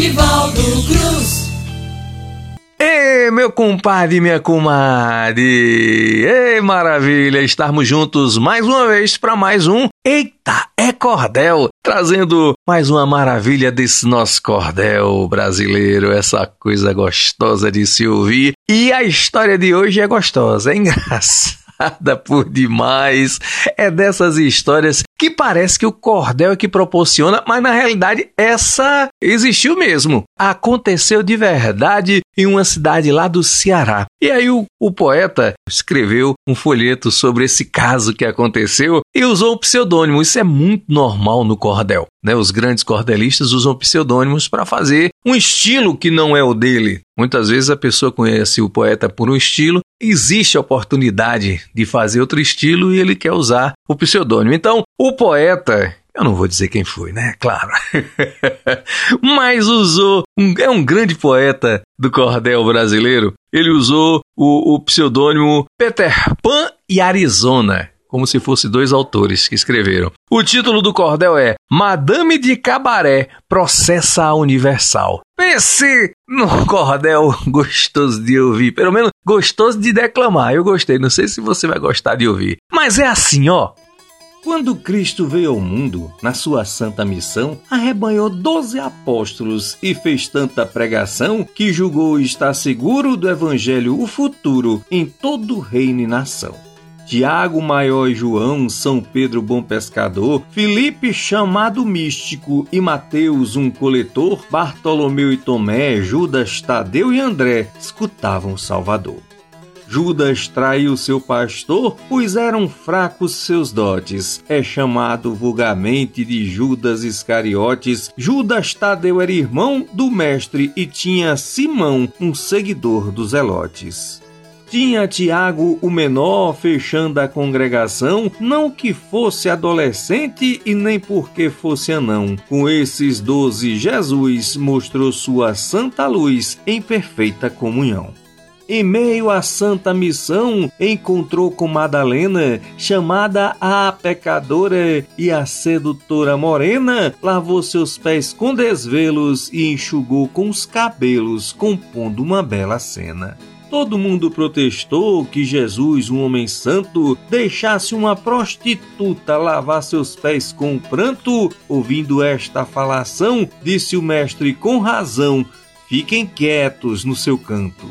Nivaldo Cruz. Ei, meu compadre e minha comadre! Ei, maravilha! Estarmos juntos mais uma vez para mais um Eita, é Cordel! Trazendo mais uma maravilha desse nosso cordel brasileiro, essa coisa gostosa de se ouvir. E a história de hoje é gostosa, é engraçada por demais. É dessas histórias que parece que o cordel é que proporciona, mas na realidade essa existiu mesmo. Aconteceu de verdade em uma cidade lá do Ceará. E aí o, o poeta escreveu um folheto sobre esse caso que aconteceu e usou um pseudônimo. Isso é muito normal no cordel. Né? Os grandes cordelistas usam pseudônimos para fazer um estilo que não é o dele. Muitas vezes a pessoa conhece o poeta por um estilo, existe a oportunidade de fazer outro estilo e ele quer usar o pseudônimo. Então, o poeta, eu não vou dizer quem foi, né? Claro. Mas usou, um, é um grande poeta do cordel brasileiro. Ele usou o, o pseudônimo Peter Pan e Arizona como se fosse dois autores que escreveram. O título do cordel é Madame de Cabaré processa a Universal. Pense no cordel gostoso de ouvir, pelo menos gostoso de declamar. Eu gostei, não sei se você vai gostar de ouvir. Mas é assim, ó. Quando Cristo veio ao mundo, na sua santa missão, arrebanhou doze apóstolos e fez tanta pregação que julgou estar seguro do evangelho o futuro em todo reino e nação. Tiago Maior e João, São Pedro Bom Pescador, Felipe chamado místico e Mateus um coletor, Bartolomeu e Tomé, Judas, Tadeu e André escutavam Salvador. Judas traiu seu pastor, pois eram fracos seus dotes. É chamado vulgarmente de Judas Iscariotes. Judas Tadeu era irmão do mestre e tinha Simão, um seguidor dos Elotes. Tinha Tiago o menor fechando a congregação, não que fosse adolescente e nem porque fosse anão. Com esses doze, Jesus mostrou sua santa luz em perfeita comunhão. Em meio à santa missão, encontrou com Madalena, chamada a pecadora e a sedutora morena, lavou seus pés com desvelos e enxugou com os cabelos, compondo uma bela cena. Todo mundo protestou que Jesus, um homem santo, deixasse uma prostituta lavar seus pés com pranto. Ouvindo esta falação, disse o mestre com razão: fiquem quietos no seu canto.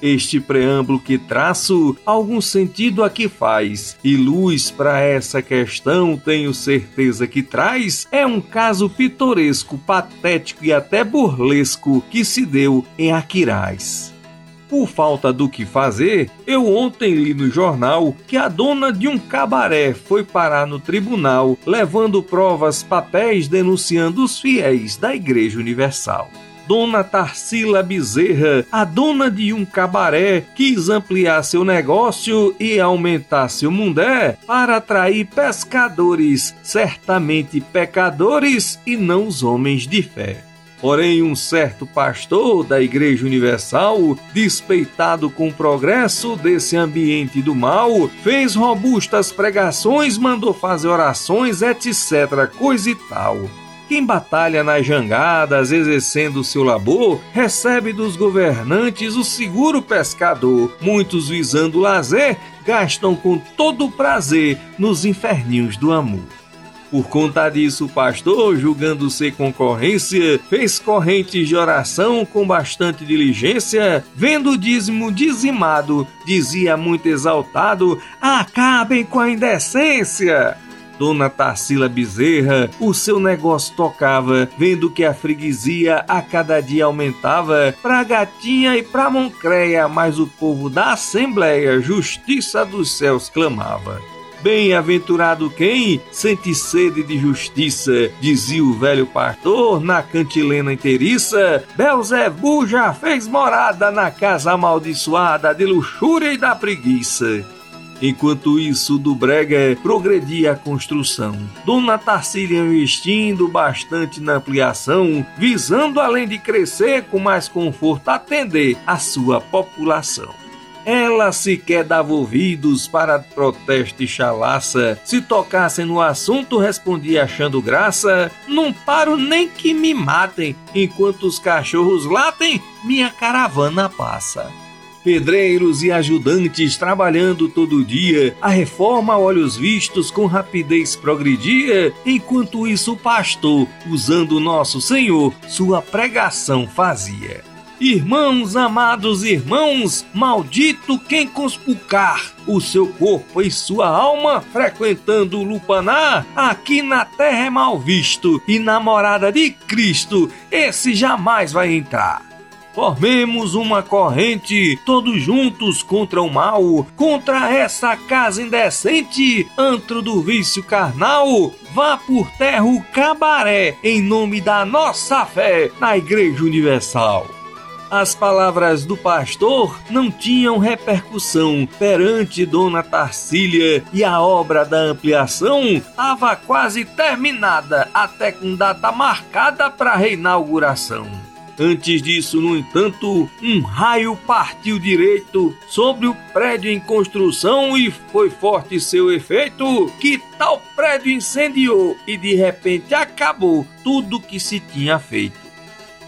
Este preâmbulo que traço, algum sentido aqui faz, e luz para essa questão tenho certeza que traz, é um caso pitoresco, patético e até burlesco que se deu em Aquiraz. Por falta do que fazer, eu ontem li no jornal que a dona de um cabaré foi parar no tribunal, levando provas, papéis denunciando os fiéis da Igreja Universal. Dona Tarsila Bezerra, a dona de um cabaré, quis ampliar seu negócio e aumentar seu mundé para atrair pescadores, certamente pecadores e não os homens de fé. Porém, um certo pastor da Igreja Universal, despeitado com o progresso desse ambiente do mal, fez robustas pregações, mandou fazer orações, etc., coisa e tal. Quem batalha nas jangadas, exercendo seu labor, recebe dos governantes o seguro pescador. Muitos visando lazer, gastam com todo o prazer nos inferninhos do amor. Por conta disso, o pastor, julgando ser concorrência, fez correntes de oração com bastante diligência, vendo o dízimo dizimado, dizia muito exaltado: Acabem com a indecência! Dona Tarsila Bezerra, o seu negócio tocava, vendo que a freguesia a cada dia aumentava, pra gatinha e pra Moncreia, mas o povo da Assembleia, justiça dos céus, clamava. Bem-aventurado quem sente sede de justiça, dizia o velho pastor na cantilena inteiriça. Belzebu já fez morada na casa amaldiçoada de luxúria e da preguiça. Enquanto isso, do Brega progredia a construção. Dona Tarsília investindo bastante na ampliação, visando além de crescer com mais conforto atender a sua população. Ela sequer dava ouvidos para protesto e chalaça. Se tocassem no assunto, respondia achando graça. Não paro nem que me matem, enquanto os cachorros latem, minha caravana passa pedreiros e ajudantes trabalhando todo dia, a reforma a olhos vistos com rapidez progredia, enquanto isso o pastor, usando nosso Senhor, sua pregação fazia. Irmãos, amados irmãos, maldito quem conspulcar o seu corpo e sua alma frequentando o lupanar, aqui na terra é mal visto e na morada de Cristo esse jamais vai entrar. Formemos uma corrente, todos juntos contra o mal, contra essa casa indecente, antro do vício carnal. Vá por terra o cabaré, em nome da nossa fé, na Igreja Universal. As palavras do pastor não tinham repercussão perante Dona Tarsília e a obra da ampliação estava quase terminada, até com data marcada para reinauguração. Antes disso, no entanto, um raio partiu direito sobre o prédio em construção e foi forte seu efeito, que tal prédio incendiou e de repente acabou tudo que se tinha feito.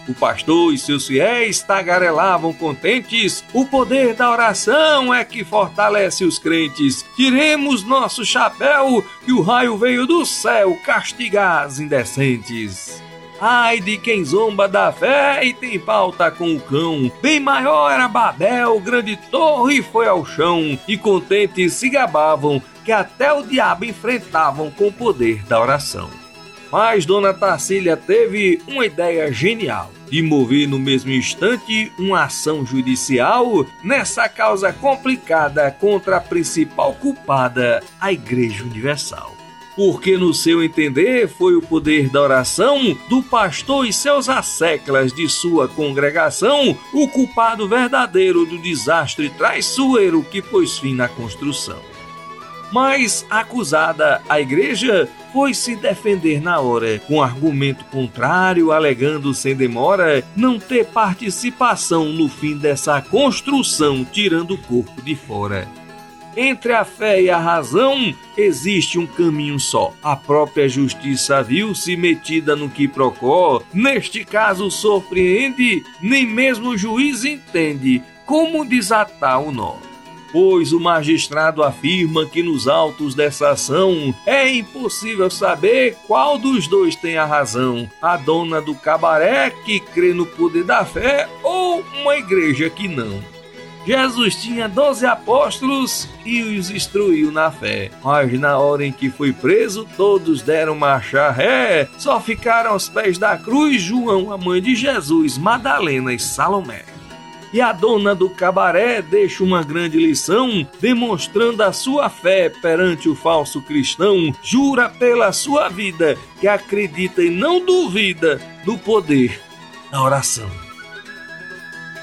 O pastor e seus fiéis tagarelavam contentes. O poder da oração é que fortalece os crentes. Tiremos nosso chapéu, que o raio veio do céu castigar as indecentes. Ai de quem zomba da fé e tem pauta com o cão. Bem maior era Babel, grande torre foi ao chão. E contentes se gabavam que até o diabo enfrentavam com o poder da oração. Mas Dona Tarsília teve uma ideia genial de mover no mesmo instante uma ação judicial nessa causa complicada contra a principal culpada, a Igreja Universal porque no seu entender foi o poder da oração do pastor e seus asseclas de sua congregação o culpado verdadeiro do desastre traiçoeiro que pôs fim na construção. Mas, acusada, a igreja foi se defender na hora, com argumento contrário, alegando sem demora não ter participação no fim dessa construção, tirando o corpo de fora. Entre a fé e a razão existe um caminho só. A própria justiça viu-se metida no que procó. Neste caso, surpreende, nem mesmo o juiz entende como desatar o nó. Pois o magistrado afirma que nos autos dessa ação é impossível saber qual dos dois tem a razão: a dona do cabaré que crê no poder da fé ou uma igreja que não. Jesus tinha doze apóstolos e os instruiu na fé. Mas na hora em que foi preso, todos deram marcha ré. Só ficaram aos pés da cruz João, a mãe de Jesus, Madalena e Salomé. E a dona do cabaré deixa uma grande lição, demonstrando a sua fé perante o falso cristão, jura pela sua vida que acredita e não duvida do poder da oração.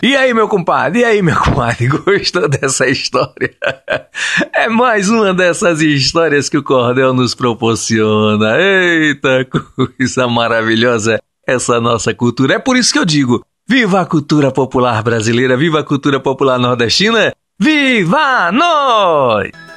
E aí, meu compadre? E aí, meu compadre? Gostou dessa história? É mais uma dessas histórias que o Cordel nos proporciona. Eita, coisa maravilhosa essa nossa cultura. É por isso que eu digo: viva a cultura popular brasileira, viva a cultura popular nordestina, viva nós!